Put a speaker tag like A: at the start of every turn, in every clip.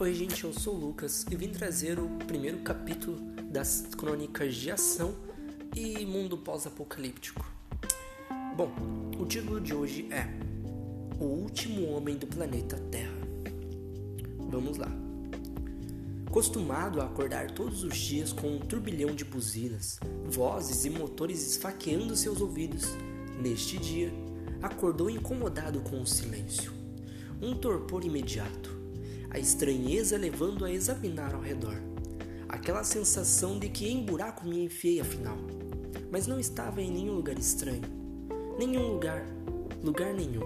A: Oi, gente, eu sou o Lucas e vim trazer o primeiro capítulo das crônicas de ação e mundo pós-apocalíptico. Bom, o título de hoje é O Último Homem do Planeta Terra. Vamos lá. Acostumado a acordar todos os dias com um turbilhão de buzinas, vozes e motores esfaqueando seus ouvidos, neste dia, acordou incomodado com o silêncio. Um torpor imediato a estranheza levando a examinar ao redor. Aquela sensação de que em buraco me enfiei afinal. Mas não estava em nenhum lugar estranho. Nenhum lugar, lugar nenhum.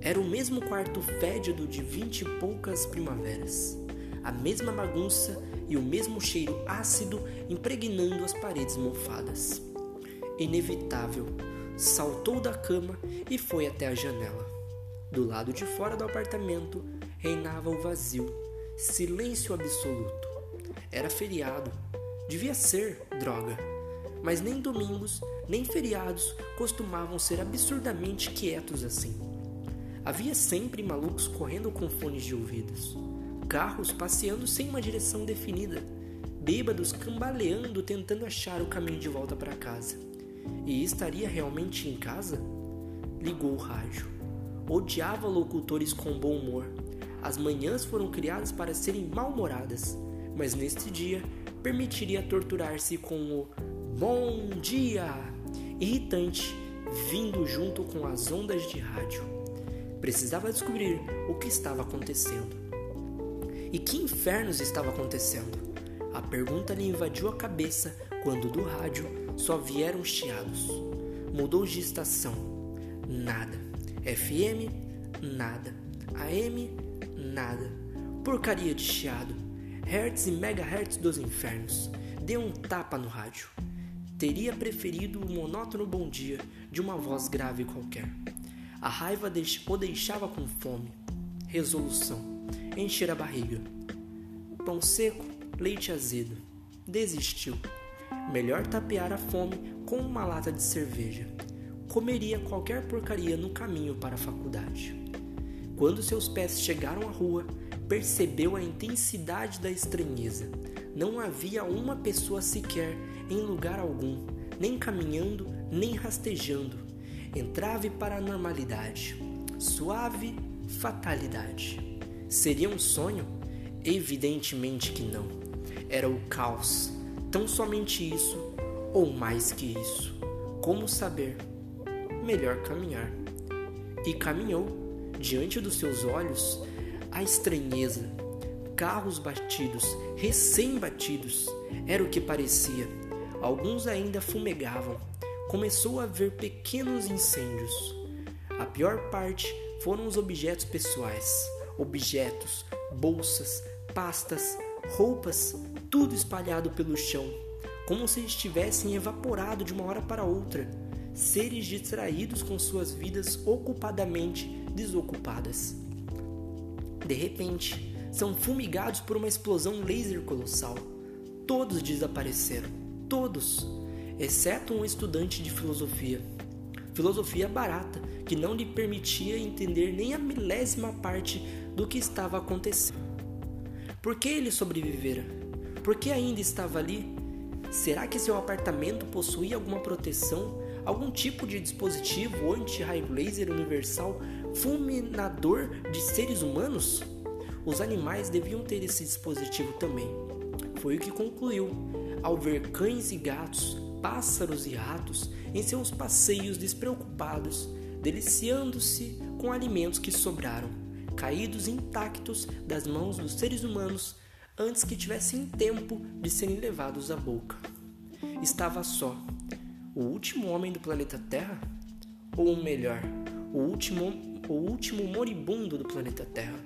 A: Era o mesmo quarto fédido de vinte e poucas primaveras. A mesma bagunça e o mesmo cheiro ácido impregnando as paredes mofadas. Inevitável, saltou da cama e foi até a janela. Do lado de fora do apartamento, reinava o vazio, silêncio absoluto. Era feriado. Devia ser, droga. Mas nem domingos, nem feriados costumavam ser absurdamente quietos assim. Havia sempre malucos correndo com fones de ouvidos, carros passeando sem uma direção definida, bêbados cambaleando tentando achar o caminho de volta para casa. E estaria realmente em casa? Ligou o rádio. Odiava locutores com bom humor, as manhãs foram criadas para serem mal-humoradas, mas neste dia permitiria torturar-se com o Bom dia! irritante vindo junto com as ondas de rádio. Precisava descobrir o que estava acontecendo. E que infernos estava acontecendo? A pergunta lhe invadiu a cabeça quando do rádio só vieram chiados. Mudou de estação. Nada. FM, nada. AM, nada. Porcaria de chiado. Hertz e megahertz dos infernos. Deu um tapa no rádio. Teria preferido o monótono bom dia de uma voz grave qualquer. A raiva o deixava com fome. Resolução: encher a barriga. Pão seco, leite azedo. Desistiu. Melhor tapear a fome com uma lata de cerveja. Comeria qualquer porcaria no caminho para a faculdade. Quando seus pés chegaram à rua, percebeu a intensidade da estranheza. Não havia uma pessoa sequer em lugar algum, nem caminhando, nem rastejando. Entrave para a normalidade. Suave fatalidade. Seria um sonho? Evidentemente que não. Era o caos. Tão somente isso, ou mais que isso. Como saber? Melhor caminhar. E caminhou diante dos seus olhos a estranheza. Carros batidos, recém-batidos, era o que parecia. Alguns ainda fumegavam. Começou a ver pequenos incêndios. A pior parte foram os objetos pessoais. Objetos, bolsas, pastas, roupas, tudo espalhado pelo chão, como se estivessem evaporado de uma hora para outra seres distraídos com suas vidas ocupadamente desocupadas. De repente, são fumigados por uma explosão laser colossal. Todos desapareceram. Todos, exceto um estudante de filosofia. Filosofia barata, que não lhe permitia entender nem a milésima parte do que estava acontecendo. Por que ele sobrevivera? Por que ainda estava ali? Será que seu apartamento possuía alguma proteção algum tipo de dispositivo anti-raio laser universal fulminador de seres humanos? Os animais deviam ter esse dispositivo também. Foi o que concluiu ao ver cães e gatos, pássaros e ratos em seus passeios despreocupados, deliciando-se com alimentos que sobraram, caídos intactos das mãos dos seres humanos antes que tivessem tempo de serem levados à boca. Estava só, o último homem do planeta Terra? Ou melhor, o último, o último moribundo do planeta Terra?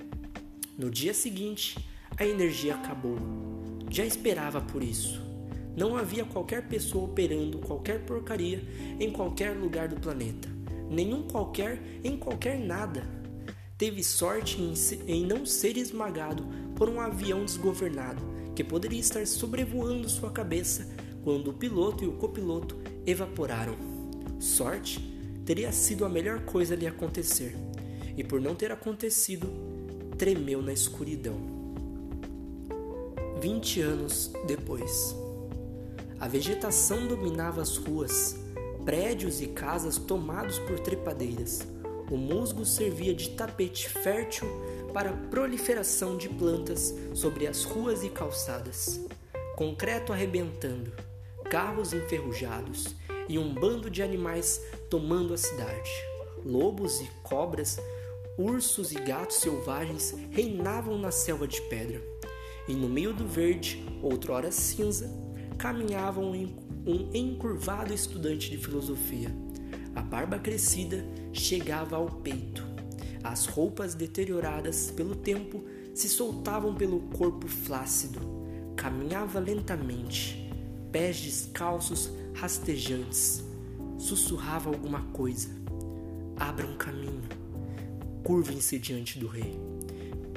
A: No dia seguinte, a energia acabou. Já esperava por isso. Não havia qualquer pessoa operando qualquer porcaria em qualquer lugar do planeta. Nenhum qualquer em qualquer nada. Teve sorte em, em não ser esmagado por um avião desgovernado que poderia estar sobrevoando sua cabeça quando o piloto e o copiloto evaporaram. Sorte teria sido a melhor coisa lhe acontecer, e por não ter acontecido, tremeu na escuridão. 20 anos depois. A vegetação dominava as ruas, prédios e casas tomados por trepadeiras. O musgo servia de tapete fértil para a proliferação de plantas sobre as ruas e calçadas. Concreto arrebentando, carros enferrujados e um bando de animais tomando a cidade. Lobos e cobras, ursos e gatos selvagens reinavam na selva de pedra. E no meio do verde, outrora cinza, caminhava um encurvado estudante de filosofia. A barba crescida chegava ao peito. As roupas deterioradas pelo tempo se soltavam pelo corpo flácido. Caminhava lentamente, pés descalços rastejantes. Sussurrava alguma coisa. Abra um caminho. Curvem-se diante do rei.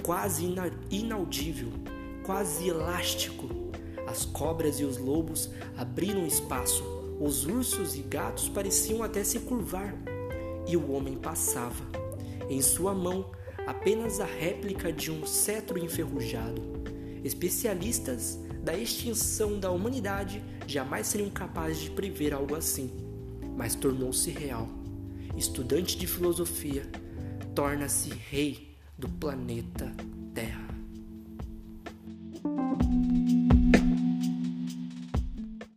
A: Quase inaudível, quase elástico, as cobras e os lobos abriram espaço, os ursos e gatos pareciam até se curvar, e o homem passava. Em sua mão, apenas a réplica de um cetro enferrujado. Especialistas da extinção da humanidade jamais seriam capazes de prever algo assim, mas tornou-se real. Estudante de filosofia, torna-se rei do planeta